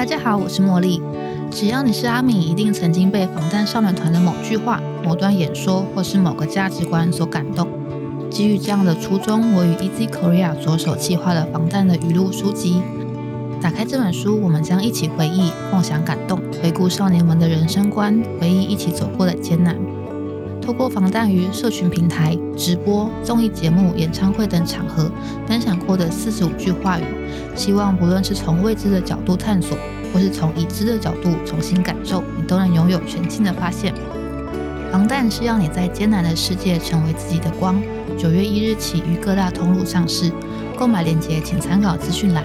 大家好，我是茉莉。只要你是阿敏，一定曾经被防弹少年团的某句话、某段演说，或是某个价值观所感动。基于这样的初衷，我与 Easy Korea 着手计划了防弹的语录书籍。打开这本书，我们将一起回忆、梦想、感动，回顾少年们的人生观，回忆一起走过的艰难。透过防弹于社群平台、直播、综艺节目、演唱会等场合分享过的四十五句话语，希望不论是从未知的角度探索，或是从已知的角度重新感受，你都能拥有全新的发现。防弹是要你在艰难的世界成为自己的光。九月一日起于各大通路上市，购买链接请参考资讯栏。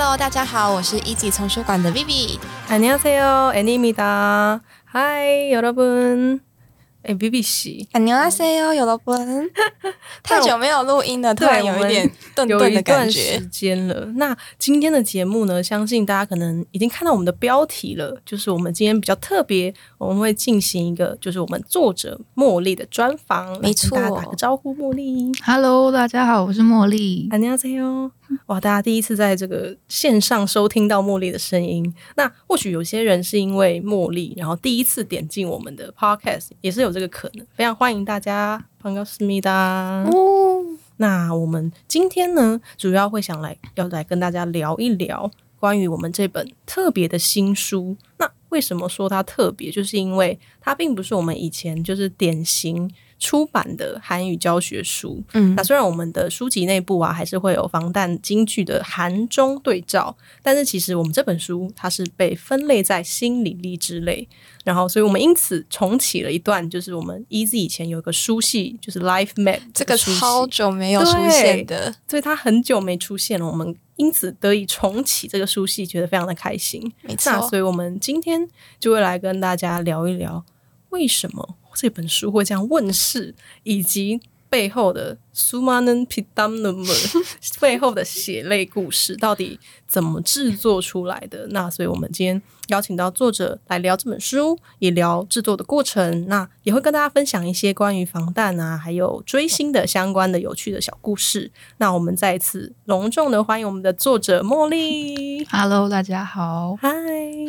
Hello，大家好，我是 Easy 丛书馆的 Vivi。 안녕하세요，애니입니다。嗨，여러분。 哎，Vivi 씨， 안녕하세요，有了不？太久没有录音了，突然对我们有一点顿有一顿的感段觉时。间了。那今天的节目呢，相信大家可能已经看到我们的标题了，就是我们今天比较特别，我们会进行一个就是我们作者茉莉的专访。没错来跟大家打个招呼，茉莉。 Hello，大家好，我是茉莉。 안녕하세요。哇，大家第一次在这个线上收听到茉莉的声音，那或许有些人是因为茉莉，然后第一次点进我们的 podcast，也是有 这个可能非常欢迎大家朋友思密达那我们今天呢主要会想来要来跟大家聊一聊关于我们这本特别的新书。那为什么说它特别？就是因为它并不是我们以前就是典型出版的韩语教学书。嗯那虽然我们的书籍内部啊，还是会有防弹京剧的韩中对照，但是其实我们这本书它是被分类在心理励志类，然后所以我们因此重启了一段，就是我们 Easy 以前有一个书系，就是 Life Map 这个书系超久没有出现的，所以它很久没出现了，我们因此得以重启这个书系，觉得非常的开心。没那错所。以我们今天就会来跟大家聊一聊，为什么这本书会这样问世，以及背后的苏马嫩皮当的们 背后的血泪故事，到底怎么制作出来的？那所以我们今天邀请到作者来聊这本书，也聊制作的过程，那也会跟大家分享一些关于防弹啊，还有追星的相关的有趣的小故事。那我们再一次隆重的欢迎我们的作者茉莉。Hello，大家好。嗨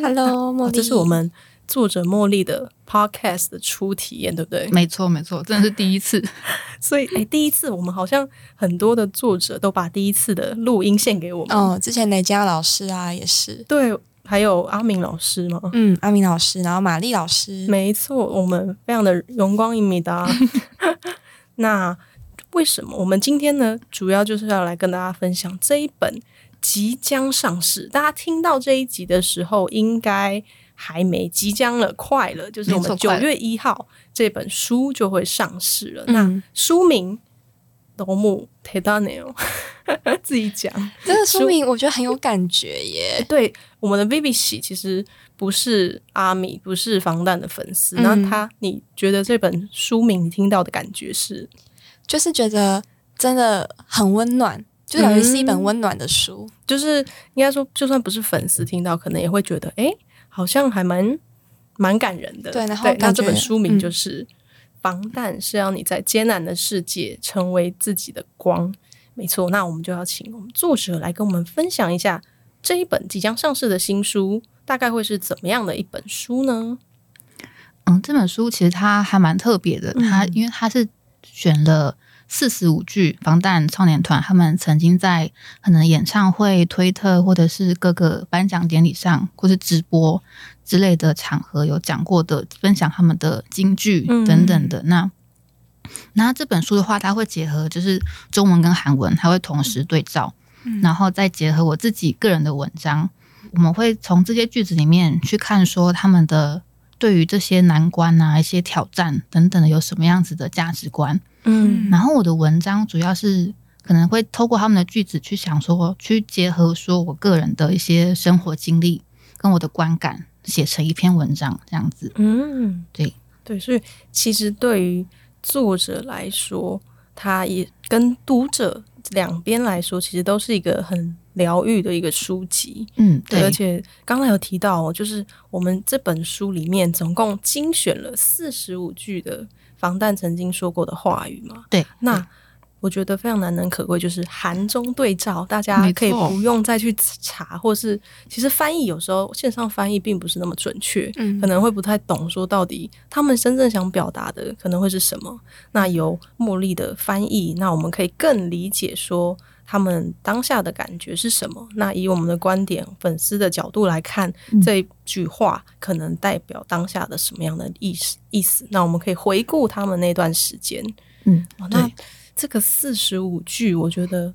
Hello，茉哦莉，这是我们作者茉莉的 podcast 的初体验，对不对？没错，没错，真的是第一次。所以，哎，第一次我们好像很多的作者都把第一次的录音献给我们。哦，之前雷佳老师啊也是，对，还有阿明老师嘛。嗯，阿明老师，然后玛丽老师，没错，我们非常的荣光一米的。那为什么我们今天呢？主要就是要来跟大家分享这一本即将上市。大家听到这一集的时候，应该还没，即将了，快了，就是我们九月一号这本书就会上市了。嗯那书名《斗木铁达尼》哦，自己讲。这个书名我觉得很有感觉耶。对，我们的 Vivi 喜其实不是阿米，不是防弹的粉丝。嗯那他，你觉得这本书名你听到的感觉是？就是觉得真的很温暖，就感觉是一本嗯温暖的书。就是应该说，就算不是粉丝听到，可能也会觉得，哎，好像还蛮蛮感人的。对然后那这本书名嗯就是《防弹是要你在艰难的世界成为自己的光》。没错，那我们就要请我们作者来跟我们分享一下这一本即将上市的新书，大概会是怎么样的一本书呢？嗯，这本书其实它还蛮特别的，它因为它是选了四十五句防弹少年团他们曾经在可能演唱会、推特或者是各个颁奖典礼上，或是直播之类的场合有讲过的，分享他们的金句嗯等等的。那那这本书的话，它会结合就是中文跟韩文，它会同时对照，然后再结合我自己个人的文章，我们会从这些句子里面去看说他们的对于这些难关啊、一些挑战等等的有什么样子的价值观。嗯。然后我的文章主要是可能会透过他们的句子去想说，去结合说我个人的一些生活经历跟我的观感，写成一篇文章这样子。嗯，对。对，所以其实对于作者来说，他也跟读者两边来说，其实都是一个很疗愈的一个书籍。嗯，对，而，且刚才有提到哦，就是我们这本书里面总共精选了四十五句的防弹曾经说过的话语嘛。对，那我觉得非常难能可贵，就是韩中对照，大家可以不用再去查，或是其实翻译有时候线上翻译并不是那么准确，嗯可能会不太懂说到底他们真正想表达的可能会是什么。那由茉莉的翻译，那我们可以更理解说他们当下的感觉是什么。那以我们的观点、粉丝的角度来看，嗯这一句话可能代表当下的什么样的意思？意思？那我们可以回顾他们那段时间。嗯哦，那对，这个四十五句，我觉得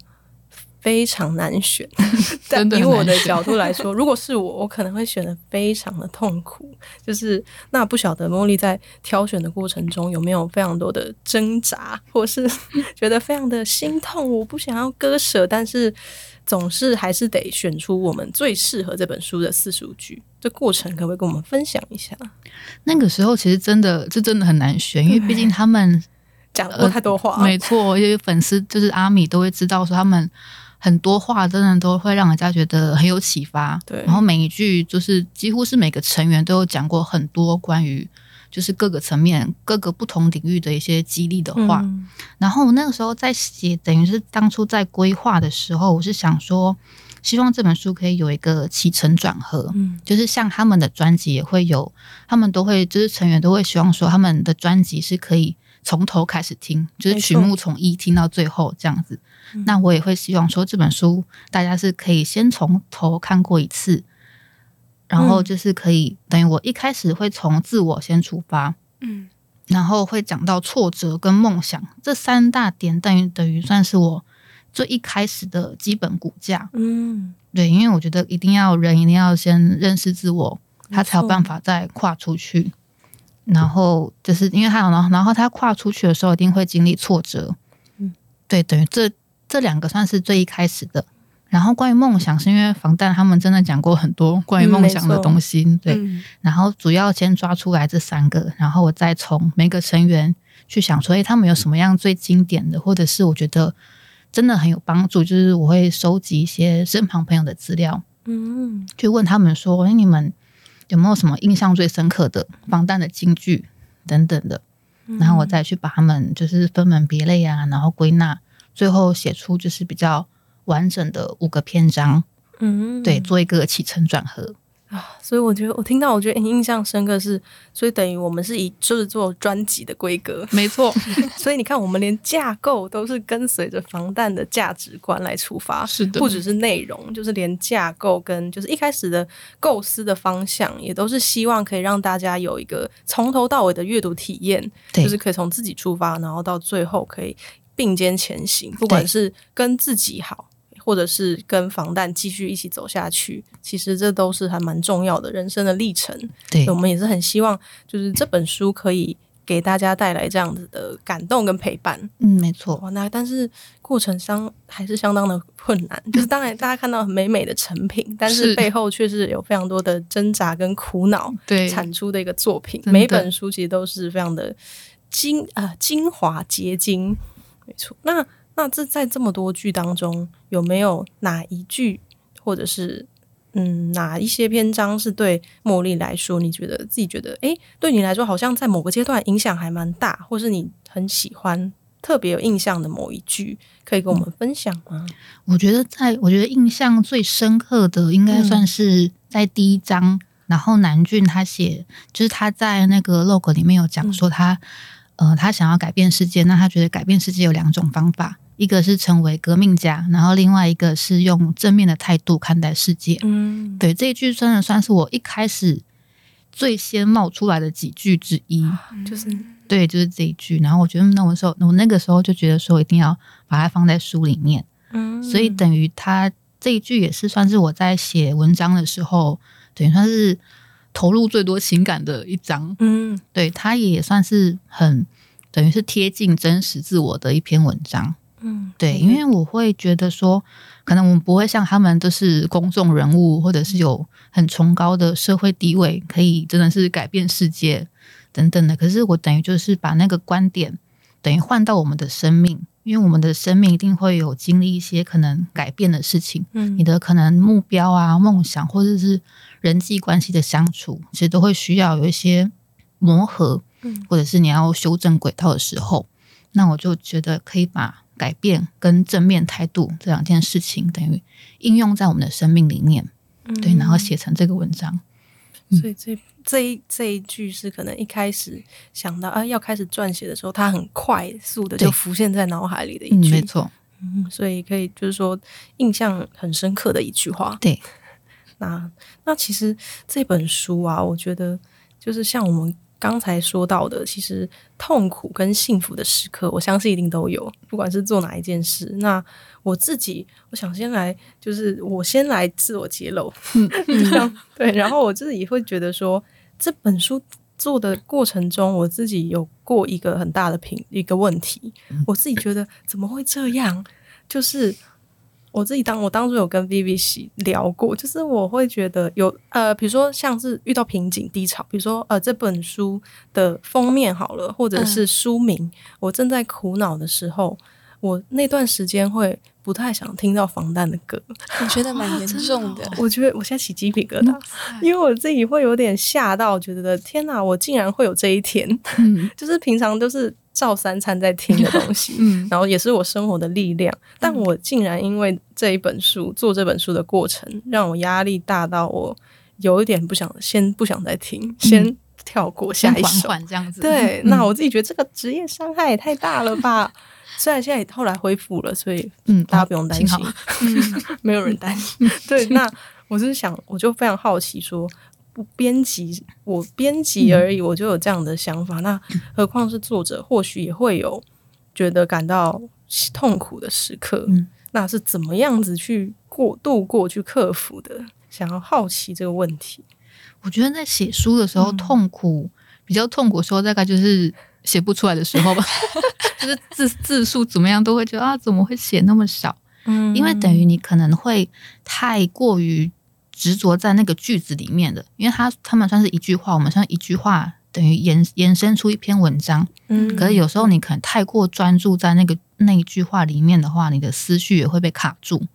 非常难选。但以我的角度来说，如果是我，我可能会选的非常的痛苦。就是那不晓得茉莉在挑选的过程中有没有非常多的挣扎，或是 觉得非常的心痛，我不想要割舍，但是总是还是得选出我们最适合这本书的四十五句。这过程可不可以跟我们分享一下？那个时候其实真的这真的很难选，因为毕竟他们讲过太多话，没错，因为粉丝就是阿米都会知道说他们很多话真的都会让人家觉得很有启发。对然后每一句就是几乎是每个成员都有讲过很多关于就是各个层面、各个不同领域的一些激励的话。嗯然后我那个时候在写，等于是当初在规划的时候，我是想说，希望这本书可以有一个起承转合。嗯就是像他们的专辑也会有，他们都会就是成员都会希望说他们的专辑是可以从头开始听，就是曲目从一听到最后这样子。嗯那我也会希望说这本书大家是可以先从头看过一次，然后嗯就是可以、等于我一开始会从自我先出发，嗯然后会讲到挫折跟梦想这三大点，等于等于算是我最一开始的基本骨架。嗯，对，因为我觉得一定要人一定要先认识自我，他才有办法再跨出去。然后就是因为他有，然后然后他跨出去的时候一定会经历挫折。嗯，对，等于这这两个算是最一开始的。然后关于梦想，是因为防弹他们真的讲过很多关于梦想的东西，对。嗯。然后主要先抓出来这三个，然后我再从每个成员去想说，诶，他们有什么样最经典的，或者是我觉得真的很有帮助，就是我会收集一些身旁朋友的资料，嗯。去问他们说，诶，你们有没有什么印象最深刻的防弹的金句等等的，然后我再去把他们就是分门别类啊，然后归纳，最后写出就是比较完整的五个篇章，嗯。对，做一个起承转合。啊，所以我觉得我听到，我觉得印象深刻是，所以等于我们是以就是做专辑的规格，没错，所以你看，我们连架构都是跟随着防弹的价值观来出发，是的。不只是内容，就是连架构跟就是一开始的构思的方向，也都是希望可以让大家有一个从头到尾的阅读体验，对。就是可以从自己出发，然后到最后可以并肩前行，不管是跟自己好。或者是跟防弹继续一起走下去，其实这都是还蛮重要的人生的历程。对我们也是很希望，就是这本书可以给大家带来这样子的感动跟陪伴。嗯，没错。哇，那但是过程相还是相当的困难。就是当然大家看到很美美的成品，但是是背后却是有非常多的挣扎跟苦恼对产出的一个作品。每本书其实都是非常的精啊、精华结晶，没错。那那这在这么多句当中，有没有哪一句或者是嗯哪一些篇章是对茉莉来说，你觉得自己觉得诶，对你来说好像在某个阶段影响还蛮大，或是你很喜欢、特别有印象的某一句，可以跟我们分享吗？我觉得在，我觉得印象最深刻的，应该算是在第一章。然后南俊他写，就是他在那个 log 里面有讲说他，呃，他想要改变世界，那他觉得改变世界有两种方法，一个是成为革命家，然后另外一个是用正面的态度看待世界。嗯，对，这一句真的算是我一开始最先冒出来的几句之一。就是对，就是这一句。然后我觉得，那我时候我那个时候就觉得说，一定要把它放在书里面。嗯，所以等于他这一句也是算是我在写文章的时候，等于算是投入最多情感的一章。嗯对，它也算是很等于是贴近真实自我的一篇文章。嗯，对，因为我会觉得说，可能我们不会像他们都是公众人物，或者是有很崇高的社会地位，可以真的是改变世界等等的。可是我等于就是把那个观点等于换到我们的生命，因为我们的生命一定会有经历一些可能改变的事情，嗯你的可能目标啊、梦想，或者是人际关系的相处，其实都会需要有一些磨合，嗯。或者是你要修正轨道的时候，那我就觉得可以把改变跟正面态度这两件事情，等于应用在我们的生命里面，对，然后写成这个文章。所以这这一这一句是可能一开始想到啊要开始撰写的时候，它很快速的就浮现在脑海里的一嗯，句，没错，嗯所以可以就是说印象很深刻的一句话。对，那那其实这本书啊，我觉得就是像我们刚才说到的，其实痛苦跟幸福的时刻，我相信一定都有，不管是做哪一件事。那我自己，我想先来，就是我先来自我揭露，这 样对，然后我自己会觉得说，这本书做的过程中，我自己有过一个很大的评一个问题，我自己觉得怎么会这样？就是我自己当我当初有跟 Vivi 喜聊过，就是我会觉得有呃，比如说像是遇到瓶颈低潮，比如说呃这本书的封面好了，或者是书名，我正在苦恼的时候，我那段时间会不太想听到防弹的歌，我觉得蛮严重的。我觉得我现在起鸡皮疙瘩，因为我自己会有点吓到，觉得天哪，我竟然会有这一天，嗯。就是平常都是照三餐在听的东西，嗯。然后也是我生活的力量，但我竟然因为这一本书做这本书的过程，让我压力大到我有一点不想先不想再听，先跳过下一首。缓这样子。对，嗯。那我自己觉得这个职业伤害也太大了吧。虽然现在后来恢复了，所以嗯，大家不用担心 没有人担心。对，那我是想，我就非常好奇说。不编辑，我编辑而已，我就有这样的想法。那何况是作者，或许也会有觉得感到痛苦的时刻。嗯那是怎么样子去过度过去克服的？想要好奇这个问题。我觉得在写书的时候，嗯痛苦比较痛苦的时候，大概就是写不出来的时候吧，就是字字数怎么样都会觉得啊，怎么会写那么少？嗯因为等于你可能会太过于执着在那个句子里面的，因为他他们算是一句话，我们算一句话等于延延伸出一篇文章。嗯可是有时候你可能太过专注在那个那一句话里面的话，你的思绪也会被卡住。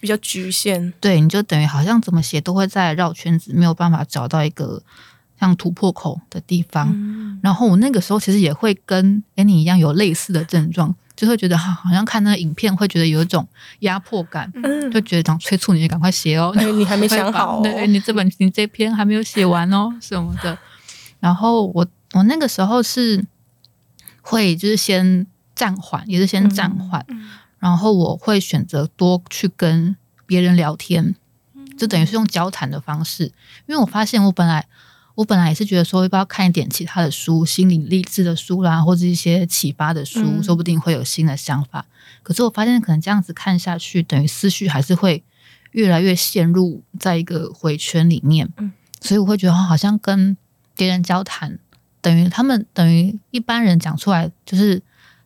比较局限。对，你就等于好像怎么写都会在绕圈子，没有办法找到一个像突破口的地方。嗯然后我那个时候其实也会跟跟你一样有类似的症状，就会觉得哈好像看那个影片会觉得有一种压迫感，嗯就觉得想催促你赶快写哦，哎你还没想好哦 对你这本你这篇还没有写完哦什么的。然后我我那个时候是会就是先暂缓，也是先暂缓，然后我会选择多去跟别人聊天，就等于是用交谈的方式，因为我发现我本来。我本来也是觉得说，要不要看一点其他的书，心理励志的书啦，或者一些启发的书，嗯说不定会有新的想法。可是我发现，可能这样子看下去，等于思绪还是会越来越陷入在一个回圈里面。嗯，所以我会觉得，好像跟别人交谈，等于他们等于一般人讲出来，就是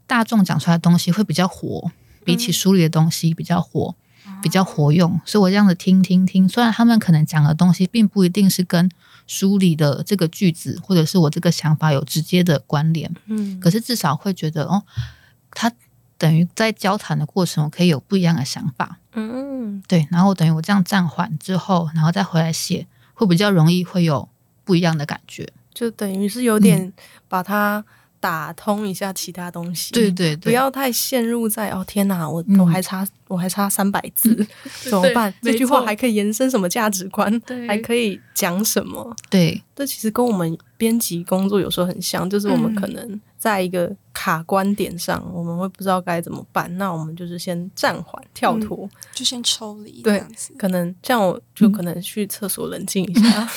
大众讲出来的东西会比较活，比起书里的东西比较活。比较活用，所以我这样子听听听，虽然他们可能讲的东西并不一定是跟书里的这个句子或者是我这个想法有直接的关联，嗯。可是至少会觉得哦，他等于在交谈的过程，我可以有不一样的想法，嗯。对，然后等于我这样暂缓之后，然后再回来写，会比较容易会有不一样的感觉。就等于是有点把它打通一下其他东西。对对对，不要太陷入在哦天哪，我、嗯我还差我还差三百字，怎么办？这句话还可以延伸什么价值观？对还可以讲什么？对这其实跟我们编辑工作有时候很像，就是我们嗯可能在一个卡关点上，我们会不知道该怎么办，那我们就是先暂缓、跳脱。就先抽离对。可能像我就可能去厕所冷静一下，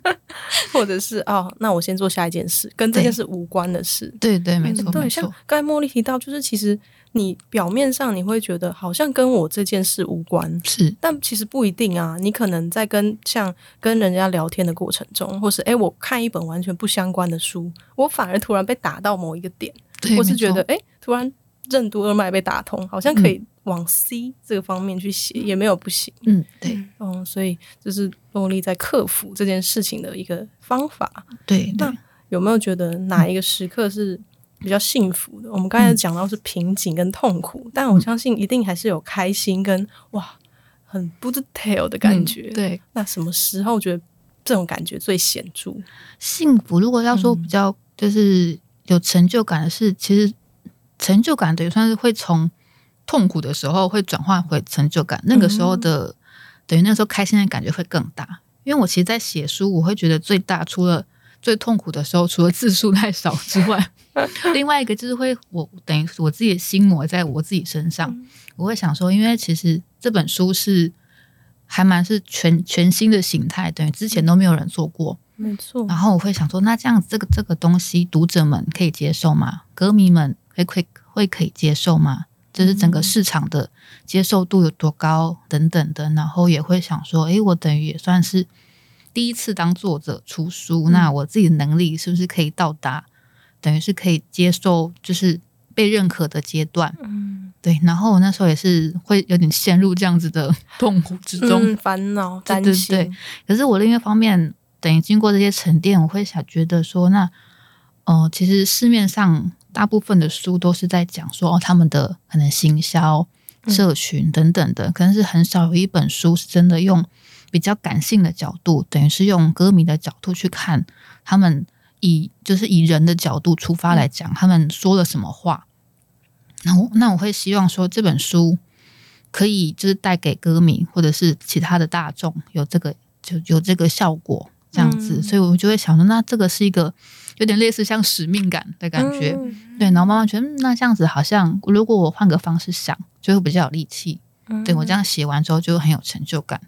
或者是哦，那我先做下一件事，跟这件事无关的事。对对，没错对，没像，刚才茉莉提到，就是其实你表面上你会觉得好像跟我这件事无关，是但其实不一定啊。你可能在跟像跟人家聊天的过程中，或是诶我看一本完全不相关的书，我反而突然被打到某一个点，对，我是觉得诶突然任督二脉被打通，好像可以往 C 这个方面去写，也没有不行。嗯，对嗯，所以这是洛丽在克服这件事情的一个方法。对那，有没有觉得哪一个时刻是比较幸福的？我们刚才讲到是瓶颈跟痛苦，但我相信一定还是有开心跟哇很不 detail 的感觉。嗯，对，那什么时候觉得这种感觉最显著？幸福，如果要说比较就是有成就感的是，其实成就感等于算是会从痛苦的时候会转换回成就感，那个时候的、等于那时候开心的感觉会更大。因为我其实，在写书，我会觉得最大除了最痛苦的时候，除了字数太少之外，另外一个就是会我等于我自己的心魔在我自己身上，我会想说，因为其实这本书是还蛮是全全新的形态，等于之前都没有人做过。没错然后我会想说，那这样子这个这个东西，读者们可以接受吗？歌迷们会会会可以接受吗？就是整个市场的接受度有多高等等的，然后也会想说，诶，我等于也算是第一次当作者出书，那我自己的能力是不是可以到达，等于是可以接受，就是被认可的阶段？嗯，对，然后我那时候也是会有点陷入这样子的痛苦之中，嗯，烦恼、担心，对。可是我另一方面，等于经过这些沉淀，我会想觉得说，那呃，其实市面上大部分的书都是在讲说，哦，他们的可能行销、社群等等的，可能是很少有一本书是真的用比较感性的角度，等于是用歌迷的角度去看他们以就是以人的角度出发来讲，他们说了什么话。那我那我会希望说这本书可以就是带给歌迷或者是其他的大众有这个就有这个效果这样子，嗯所以我就会想说，那这个是一个有点类似像使命感的感觉，嗯对。然后慢慢觉得，嗯那这样子好像如果我换个方式想，就会比较有力气。嗯对我这样写完之后就很有成就感。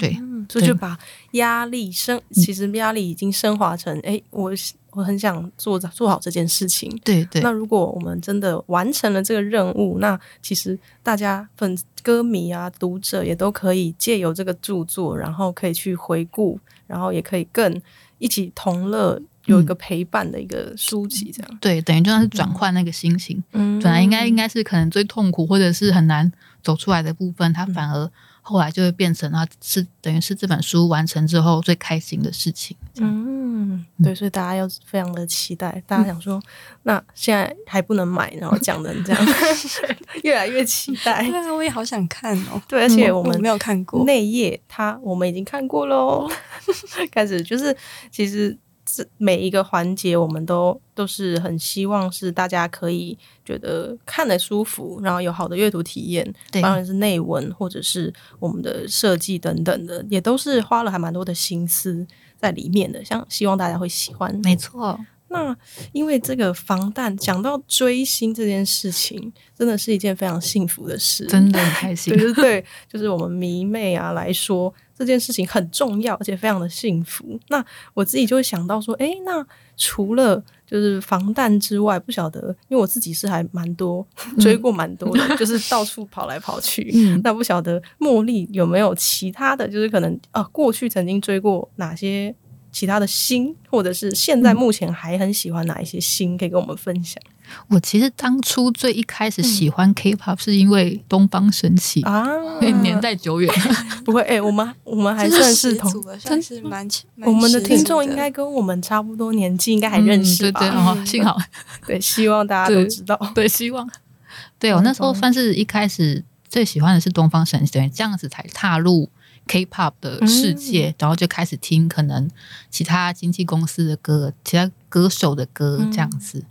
对，嗯，所以就把压力升，其实压力已经升华成，哎、我我很想做做好这件事情。对对那如果我们真的完成了这个任务，那其实大家粉歌迷啊、读者也都可以借由这个著作，然后可以去回顾，然后也可以更一起同乐，有一个陪伴的一个书籍，这样。对，等于就像是转换那个心情。嗯本来应该应该是可能最痛苦或者是很难走出来的部分，它反而后来就会变成啊，是等于是这本书完成之后最开心的事情。嗯，对，所以大家要非常的期待。大家想说，那现在还不能买，然后讲成这样 越来越期待。对啊，我也好想看哦。对，而且我我们没有看过，内页它我们已经看过喽，开始就是其实这每一个环节我们都都是很希望是大家可以觉得看得舒服，然后有好的阅读体验，对当然是内文或者是我们的设计等等的，也都是花了还蛮多的心思在里面的，像希望大家会喜欢。没错，那因为这个防弹讲到追星这件事情，真的是一件非常幸福的事，真的很开心 对。对对，就是我们迷妹啊来说，这件事情很重要，而且非常的幸福。那我自己就会想到说，诶，那除了就是防弹之外，不晓得，因为我自己是还蛮多追过蛮多的，就是到处跑来跑去。嗯，那不晓得茉莉有没有其他的就是可能啊，过去曾经追过哪些其他的星，或者是现在目前还很喜欢哪一些星，可以跟我们分享我其实当初最一开始喜欢 K-pop 是因为东方神起，啊？因为年代久远。不会，哎、我们我们还这算是同算是蛮蛮我们的听众应该跟我们差不多年纪，应该还认识吧？嗯对对，哦，幸好 对希望大家都知道。对，希望。对我那时候算是一开始最喜欢的是东方神起，等于这样子才踏入 K-pop 的世界，然后就开始听可能其他经纪公司的歌、其他歌手的歌这样子。嗯，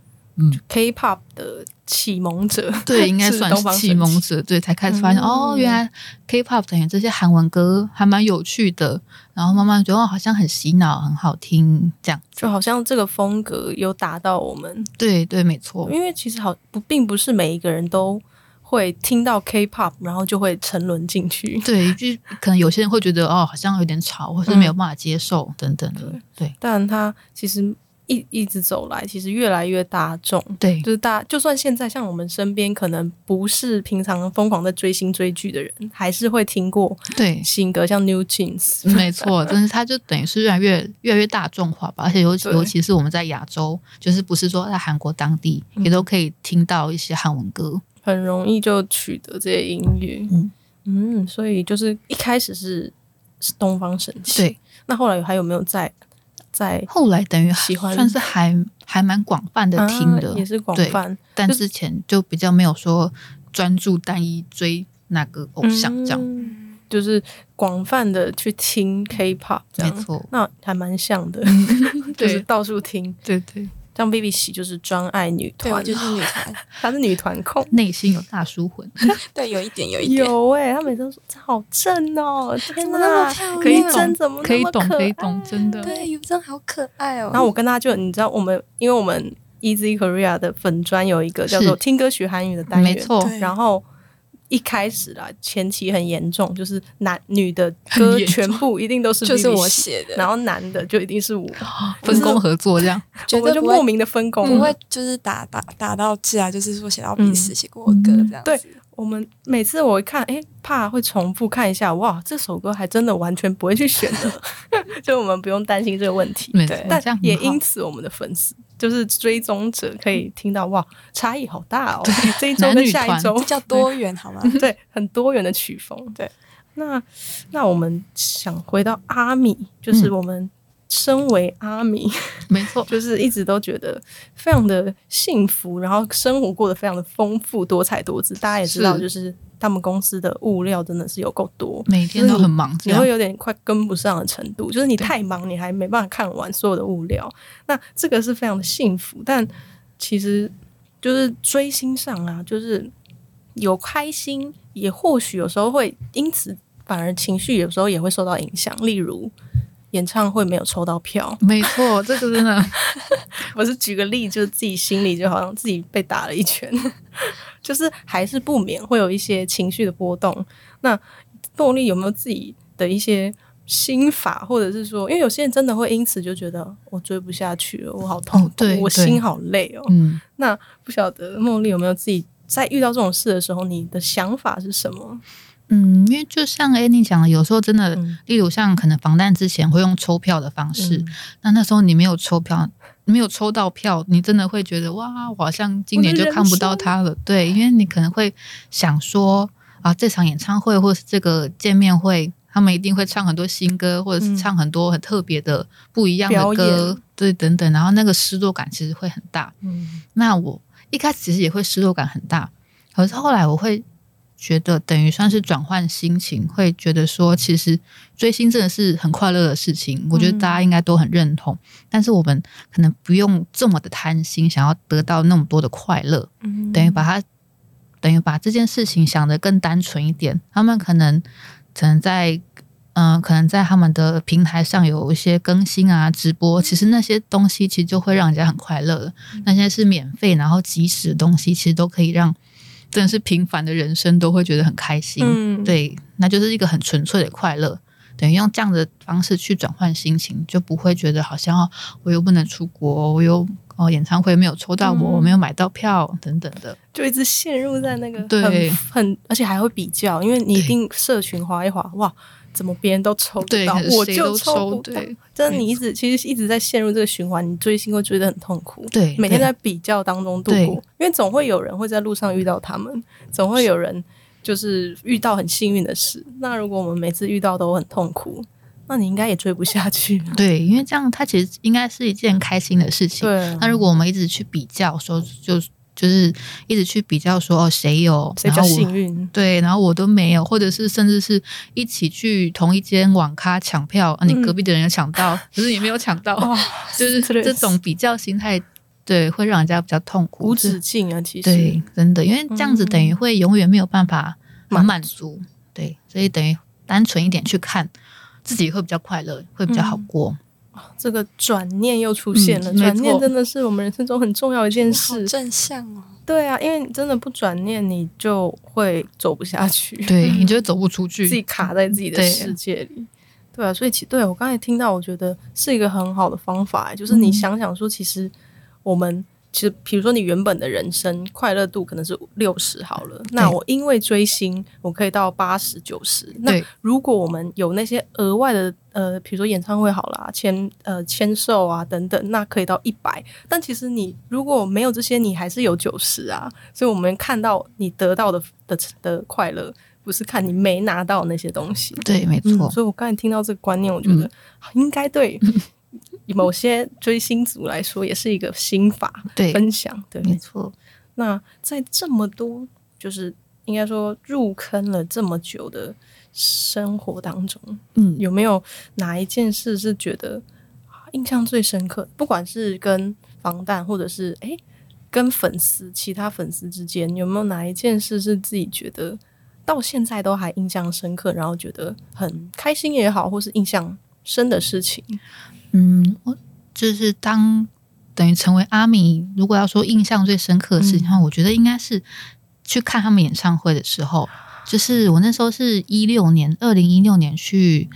K-pop 的启蒙者，对，应该算是启蒙者，对，才开始发现、嗯。哦，原来 K-pop 等于这些韩文歌还蛮有趣的，然后慢慢觉得哦，好像很洗脑，很好听，这样。就好像这个风格有打到我们，对对，没错，因为其实好不，并不是每一个人都会听到 K-pop，然后就会沉沦进去。对，就是可能有些人会觉得哦，好像有点吵，或是没有办法接受、等等的。对，但他其实一一直走来，其实越来越大众。对就是大，就算现在像我们身边可能不是平常疯狂在追星追剧的人，还是会听过对，新歌，像 New Jeans。没错，真是它就等于是越来越越来越大众化吧，而且尤其尤其是我们在亚洲，就是不是说在韩国当地、嗯也都可以听到一些韩文歌。很容易就取得这些音乐。嗯嗯，所以就是一开始是是东方神起，对，那后来还有没有在在后来等于喜欢算是还还蛮广泛的听的，啊也是广对泛但之前就比较没有说专注单一追哪个偶像这样。嗯就是广泛的去听 K-pop，没错，那还蛮像的，嗯 就是到处听。对对，像 Baby 喜就是专爱女对，团我，就是女团，她是女团控。内心有大叔魂，对，有一点，有一点，有哎、她每次都说这好正哦，天怎么那么哪？可以懂真怎么可以懂，可可以懂，真的。对，有真好可爱哦。然后我跟他就你知道，我们因为我们 Easy Korea 的粉专有一个叫做听歌学韩语的单元，没错，然后一开始啦，前期很严重，就是男女的歌全部一定都是 就是我写写的，然后男的就一定是我，分工合作这样。我们就莫名的分工。不会就是打打打到架，就是说写到彼此写过歌这样子。对我们每次我一看，哎，怕会重复看一下，哇，这首歌还真的完全不会去选的，就我们不用担心这个问题。对，但这样也因此，我们的粉丝就是追踪者可以听到，哇，差异好大哦！这一周跟下一周这叫多元好吗？对，很多元的曲风。对，那那我们想回到阿米，就是嗯我们身为阿米，没错，就是一直都觉得非常的幸福，然后生活过得非常的丰富、多彩多姿。大家也知道，就是他们公司的物料真的是有够多。每天都很忙，你会有点快跟不上的程度，就是你太忙，你还没办法看完所有的物料。那这个是非常的幸福，但其实就是追星上啊，就是有开心，也或许有时候会因此反而情绪有时候也会受到影响。例如演唱会没有抽到票，没错，这个真的 我是举个例，就是自己心里就好像自己被打了一拳，就是还是不免会有一些情绪的波动。那茉莉有没有自己的一些心法，或者是说，因为有些人真的会因此就觉得我追不下去了，我好痛苦，哦对对我心好累哦。嗯，那不晓得梦丽有没有自己在遇到这种事的时候，你的想法是什么？嗯，因为就像 Annie 讲的，有时候真的，嗯。例如像可能防弹之前会用抽票的方式，嗯。那那时候你没有抽票，没有抽到票，你真的会觉得哇，我好像今年就看不到他了。对，因为你可能会想说啊，这场演唱会或是这个见面会，他们一定会唱很多新歌，或者是嗯。唱很多很特别的、不一样的歌，对，等等，然后那个失落感其实会很大。嗯。那我一开始其实也会失落感很大，可是后来我会觉得等于算是转换心情，会觉得说，其实追星真的是很快乐的事情，我觉得大家应该都很认同。但是我们可能不用这么的贪心，想要得到那么多的快乐，嗯等于把它等于把这件事情想得更单纯一点。他们可能可能在嗯、可能在他们的平台上有一些更新啊、直播，其实那些东西其实就会让人家很快乐了。那些是免费然后即时的东西，其实都可以让真的是平凡的人生都会觉得很开心。嗯，对，那就是一个很纯粹的快乐。等于用这样的方式去转换心情，就不会觉得好像哦，我又不能出国，我又哦演唱会没有抽到我，嗯我没有买到票等等的。就一直陷入在那个对很很，而且还会比较，因为你一定社群划一划，哇，怎么别人都抽不到，我就抽不到对。真的，你一直其实一直在陷入这个循环，你追星会追得很痛苦。对对每天在比较当中度过，因为总会有人会在路上遇到他们，总会有人就是遇到很幸运的事。那如果我们每次遇到都很痛苦，那你应该也追不下去了。对，因为这样它其实应该是一件开心的事情。对，那如果我们一直去比较说，就就是一直去比较说哦谁有，谁叫然后我幸运？对，然后我都没有，或者是甚至是一起去同一间网咖抢票，啊，你嗯隔壁的人有抢到，可是你没有抢到，哇，就是这这种比较心态，对，会让人家比较痛苦。无止境啊！其实对，真的，因为这样子等于会永远没有办法很满满足，对，所以等于单纯一点去看，自己会比较快乐，会比较好过。这个转念又出现了，嗯转念真的是我们人生中很重要一件事。正向哦。对啊，因为你真的不转念，你就会走不下去，对 你就会走不出去，自己卡在自己的世界里。对啊，所以其对我刚才听到，我觉得是一个很好的方法，就是你嗯想想说，其实我们其实，比如说你原本的人生快乐度可能是六十好了，那我因为追星，我可以到八十九十。那如果我们有那些额外的呃，比如说演唱会好啦，签呃签售啊等等，那可以到一百。但其实你如果没有这些，你还是有九十啊。所以我们看到你得到的的的快乐，不是看你没拿到那些东西。对，没嗯，错，所以我刚才听到这个观念，我觉得应该对 某些追星族来说也是一个心法对，分享。对，没错。那在这么多就是应该说入坑了这么久的生活当中，嗯，有没有哪一件事是觉得啊印象最深刻？不管是跟防弹，或者是诶跟粉丝、其他粉丝之间，有没有哪一件事是自己觉得到现在都还印象深刻，然后觉得很开心也好，或是印象深的事情？嗯，我就是当等于成为阿米，如果要说印象最深刻的事情的话，我觉得应该是去看他们演唱会的时候。就是我那时候是一六年，二零一六年去，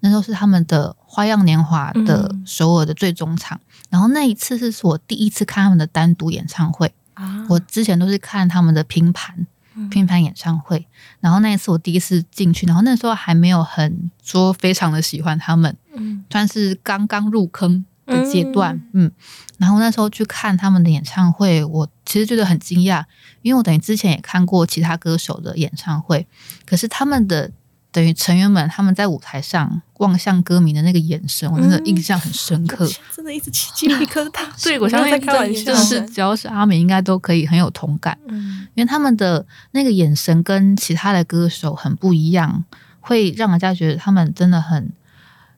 那时候是他们的花样年华的嗯。首尔的最终场，然后那一次是我第一次看他们的单独演唱会。啊。我之前都是看他们的拼盘，嗯。拼盘演唱会，然后那一次我第一次进去，然后那时候还没有很说非常的喜欢他们，嗯算是刚刚入坑的阶段，嗯。然后那时候去看他们的演唱会，我其实觉得很惊讶，因为我等于之前也看过其他歌手的演唱会，可是他们的等于成员们他们在舞台上望向歌迷的那个眼神，我真的印象很深刻。真的一直起鸡皮疙瘩。对，我相信再开玩笑就，是只要是阿美，应该都可以很有同感。嗯因为他们的那个眼神跟其他的歌手很不一样，会让人家觉得他们真的很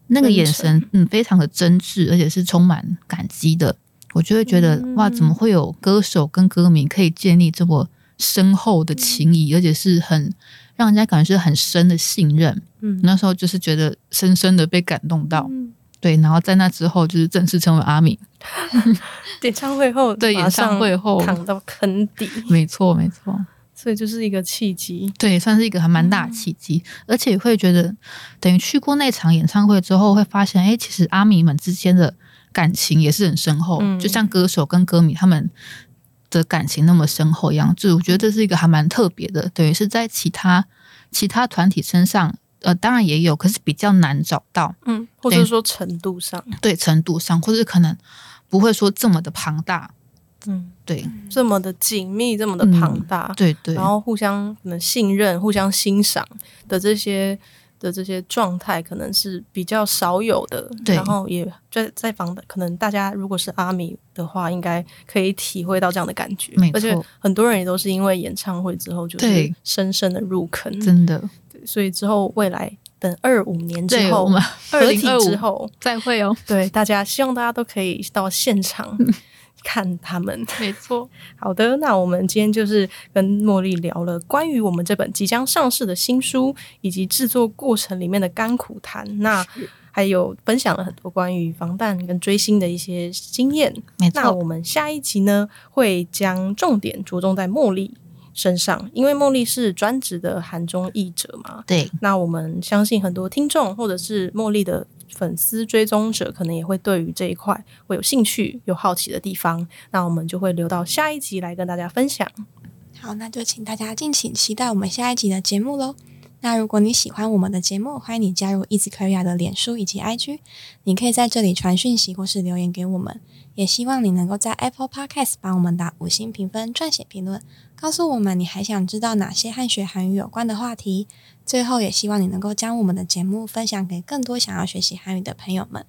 那个眼神，嗯，非常的真挚，而且是充满感激的。我就会觉得、嗯哇，怎么会有歌手跟歌迷可以建立这么深厚的情谊，而且是很让人家感觉是很深的信任。嗯那时候就是觉得深深的被感动到，嗯对，然后在那之后就是正式成为阿米。演唱会后，对演唱会后躺到坑底，没错，没错。所以就是一个契机。对，算是一个还蛮大的契机，而且会觉得，等于去过那场演唱会之后，会发现，哎，其实阿米们之间的感情也是很深厚，嗯就像歌手跟歌迷他们的感情那么深厚一样。就我觉得这是一个还蛮特别的，等于是在其他其他团体身上，呃，当然也有，可是比较难找到。嗯，或者说程度上，对程度上，或者是可能不会说这么的庞大。嗯，对，这么的紧密，这么的庞大，对对，然后互相可能信任、互相欣赏的这些的这些状态，可能是比较少有的。然后也在在房的，可能大家如果是阿米的话，应该可以体会到这样的感觉而且很多人也都是因为演唱会之后，就是深深的入坑。真的，所以之后未来等二五年之后对我们，合体之后，再会哦，对大家希望大家都可以到现场 看他们。没错，好的，那我们今天就是跟茉莉聊了关于我们这本即将上市的新书，以及制作过程里面的甘苦谈。那还有分享了很多关于防弹跟追星的一些经验。没错，那我们下一集呢，会将重点着重在茉莉身上，因为茉莉是专职的韩中译者嘛。对，那我们相信很多听众或者是茉莉的粉丝追踪者，可能也会对于这一块会有兴趣、有好奇的地方。那我们就会留到下一集来跟大家分享。好，那就请大家敬请期待我们下一集的节目喽。那如果你喜欢我们的节目，欢迎你加入 Easy Korea 的脸书以及 IG，你可以在这里传讯息或是留言给我们。也希望你能够在 Apple Podcast 帮我们打五星评分、撰写评论，告诉我们你还想知道哪些和学韩语有关的话题。最后，也希望你能够将我们的节目分享给更多想要学习韩语的朋友们。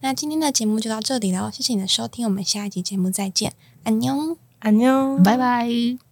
那今天的节目就到这里喽，谢谢你的收听，我们下一集节目再见，安妞。安妞，拜拜。